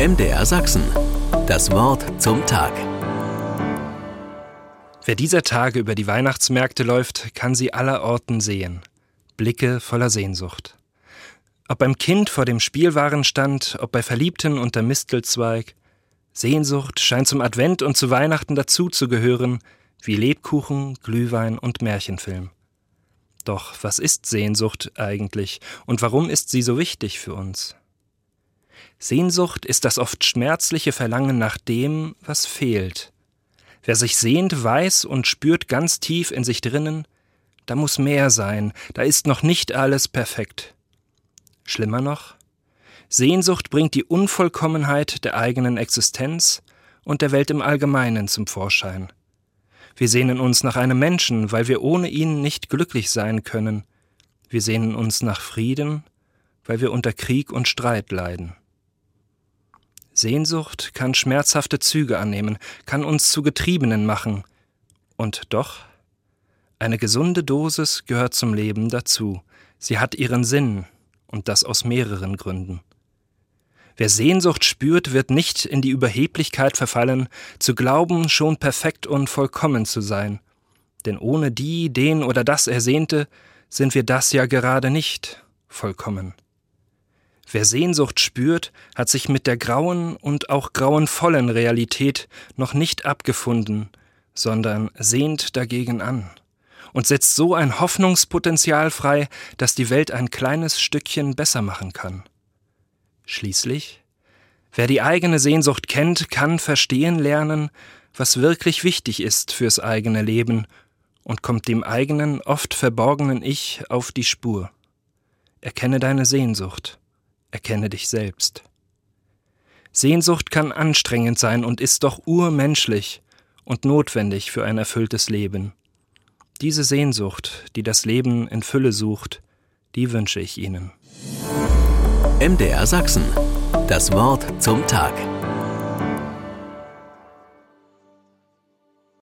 MDR Sachsen. Das Wort zum Tag. Wer dieser Tage über die Weihnachtsmärkte läuft, kann sie allerorten sehen. Blicke voller Sehnsucht. Ob beim Kind vor dem Spielwarenstand, ob bei Verliebten unter Mistelzweig. Sehnsucht scheint zum Advent und zu Weihnachten dazuzugehören, wie Lebkuchen, Glühwein und Märchenfilm. Doch was ist Sehnsucht eigentlich und warum ist sie so wichtig für uns? Sehnsucht ist das oft schmerzliche Verlangen nach dem, was fehlt. Wer sich sehnt, weiß und spürt ganz tief in sich drinnen, da muss mehr sein, da ist noch nicht alles perfekt. Schlimmer noch, Sehnsucht bringt die Unvollkommenheit der eigenen Existenz und der Welt im Allgemeinen zum Vorschein. Wir sehnen uns nach einem Menschen, weil wir ohne ihn nicht glücklich sein können. Wir sehnen uns nach Frieden, weil wir unter Krieg und Streit leiden. Sehnsucht kann schmerzhafte Züge annehmen, kann uns zu Getriebenen machen. Und doch, eine gesunde Dosis gehört zum Leben dazu. Sie hat ihren Sinn, und das aus mehreren Gründen. Wer Sehnsucht spürt, wird nicht in die Überheblichkeit verfallen, zu glauben, schon perfekt und vollkommen zu sein. Denn ohne die, den oder das Ersehnte, sind wir das ja gerade nicht vollkommen. Wer Sehnsucht spürt, hat sich mit der grauen und auch grauenvollen Realität noch nicht abgefunden, sondern sehnt dagegen an und setzt so ein Hoffnungspotenzial frei, das die Welt ein kleines Stückchen besser machen kann. Schließlich, wer die eigene Sehnsucht kennt, kann verstehen lernen, was wirklich wichtig ist fürs eigene Leben und kommt dem eigenen, oft verborgenen Ich auf die Spur. Erkenne deine Sehnsucht erkenne dich selbst. Sehnsucht kann anstrengend sein und ist doch urmenschlich und notwendig für ein erfülltes Leben. Diese Sehnsucht, die das Leben in Fülle sucht, die wünsche ich Ihnen. MDR Sachsen. Das Wort zum Tag.